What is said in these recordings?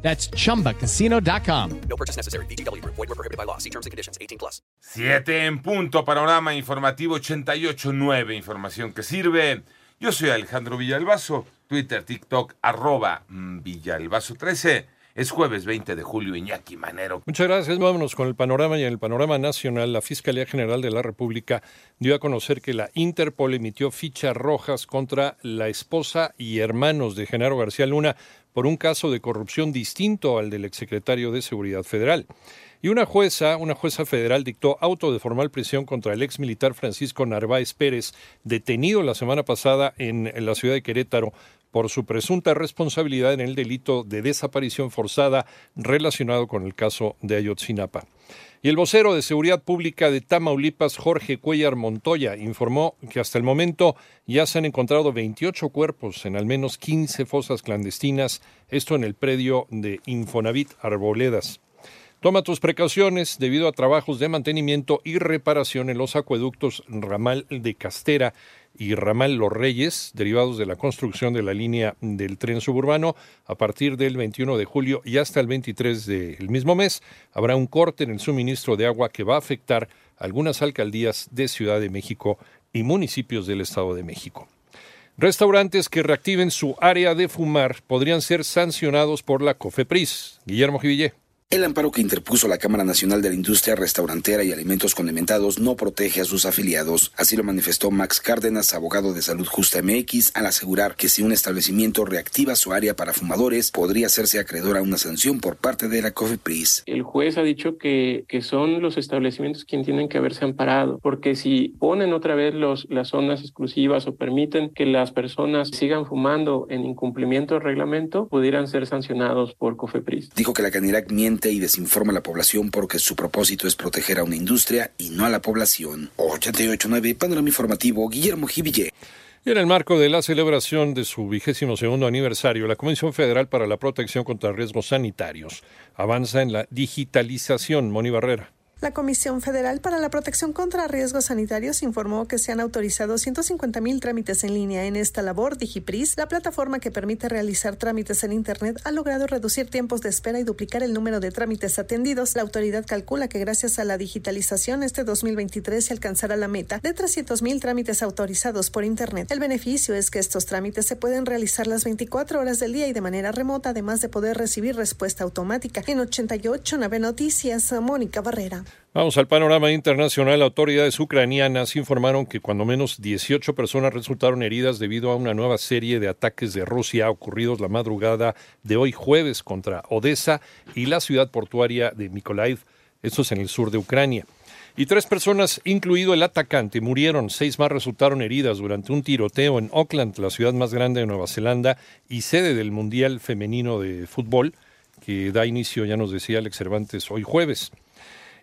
That's chumbacasino.com. No purchase necessary. BGW. Void were prohibited by law. See terms and conditions. 18 plus. 7 en punto, panorama informativo 88.9, información que sirve. Yo soy Alejandro Villalbazo, Twitter, TikTok, arroba mm, Villalbazo 13. Es jueves 20 de julio, Iñaki Manero. Muchas gracias. Vámonos con el panorama y en el panorama nacional. La Fiscalía General de la República dio a conocer que la Interpol emitió fichas rojas contra la esposa y hermanos de Genaro García Luna por un caso de corrupción distinto al del exsecretario de Seguridad Federal. Y una jueza, una jueza federal dictó auto de formal prisión contra el ex militar Francisco Narváez Pérez, detenido la semana pasada en la ciudad de Querétaro por su presunta responsabilidad en el delito de desaparición forzada relacionado con el caso de Ayotzinapa. Y el vocero de Seguridad Pública de Tamaulipas, Jorge Cuellar Montoya, informó que hasta el momento ya se han encontrado 28 cuerpos en al menos 15 fosas clandestinas, esto en el predio de Infonavit Arboledas. Toma tus precauciones debido a trabajos de mantenimiento y reparación en los acueductos Ramal de Castera y Ramal Los Reyes, derivados de la construcción de la línea del tren suburbano. A partir del 21 de julio y hasta el 23 del mismo mes, habrá un corte en el suministro de agua que va a afectar algunas alcaldías de Ciudad de México y municipios del Estado de México. Restaurantes que reactiven su área de fumar podrían ser sancionados por la COFEPRIS. Guillermo Jivillé. El amparo que interpuso la Cámara Nacional de la Industria Restaurantera y Alimentos Condimentados no protege a sus afiliados. Así lo manifestó Max Cárdenas, abogado de Salud Justa MX, al asegurar que si un establecimiento reactiva su área para fumadores, podría hacerse acreedor a una sanción por parte de la COFEPRIS. El juez ha dicho que, que son los establecimientos quienes tienen que haberse amparado, porque si ponen otra vez los, las zonas exclusivas o permiten que las personas sigan fumando en incumplimiento del reglamento, pudieran ser sancionados por COFEPRIS. Dijo que la Canirac miente y desinforma a la población porque su propósito es proteger a una industria y no a la población. 889 Panorama Informativo, Guillermo Jiville. En el marco de la celebración de su vigésimo segundo aniversario, la Comisión Federal para la Protección contra Riesgos Sanitarios avanza en la digitalización. Moni Barrera. La Comisión Federal para la Protección contra Riesgos Sanitarios informó que se han autorizado 150 mil trámites en línea en esta labor. DigiPris, la plataforma que permite realizar trámites en Internet, ha logrado reducir tiempos de espera y duplicar el número de trámites atendidos. La autoridad calcula que gracias a la digitalización este 2023 se alcanzará la meta de 300 mil trámites autorizados por Internet. El beneficio es que estos trámites se pueden realizar las 24 horas del día y de manera remota, además de poder recibir respuesta automática. En 88 Nave Noticias, Mónica Barrera. Vamos al panorama internacional. Autoridades ucranianas informaron que cuando menos 18 personas resultaron heridas debido a una nueva serie de ataques de Rusia ocurridos la madrugada de hoy jueves contra Odessa y la ciudad portuaria de Mykolaiv, esto es en el sur de Ucrania. Y tres personas, incluido el atacante, murieron. Seis más resultaron heridas durante un tiroteo en Auckland, la ciudad más grande de Nueva Zelanda y sede del Mundial Femenino de Fútbol, que da inicio, ya nos decía Alex Cervantes, hoy jueves.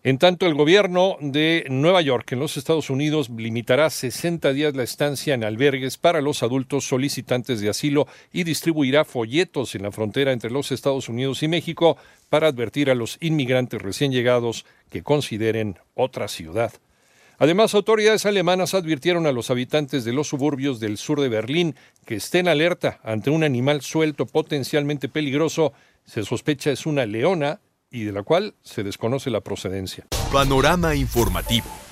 En tanto, el gobierno de Nueva York, en los Estados Unidos, limitará 60 días la estancia en albergues para los adultos solicitantes de asilo y distribuirá folletos en la frontera entre los Estados Unidos y México para advertir a los inmigrantes recién llegados que consideren otra ciudad. Además, autoridades alemanas advirtieron a los habitantes de los suburbios del sur de Berlín que estén alerta ante un animal suelto potencialmente peligroso. Se sospecha es una leona y de la cual se desconoce la procedencia. Panorama informativo.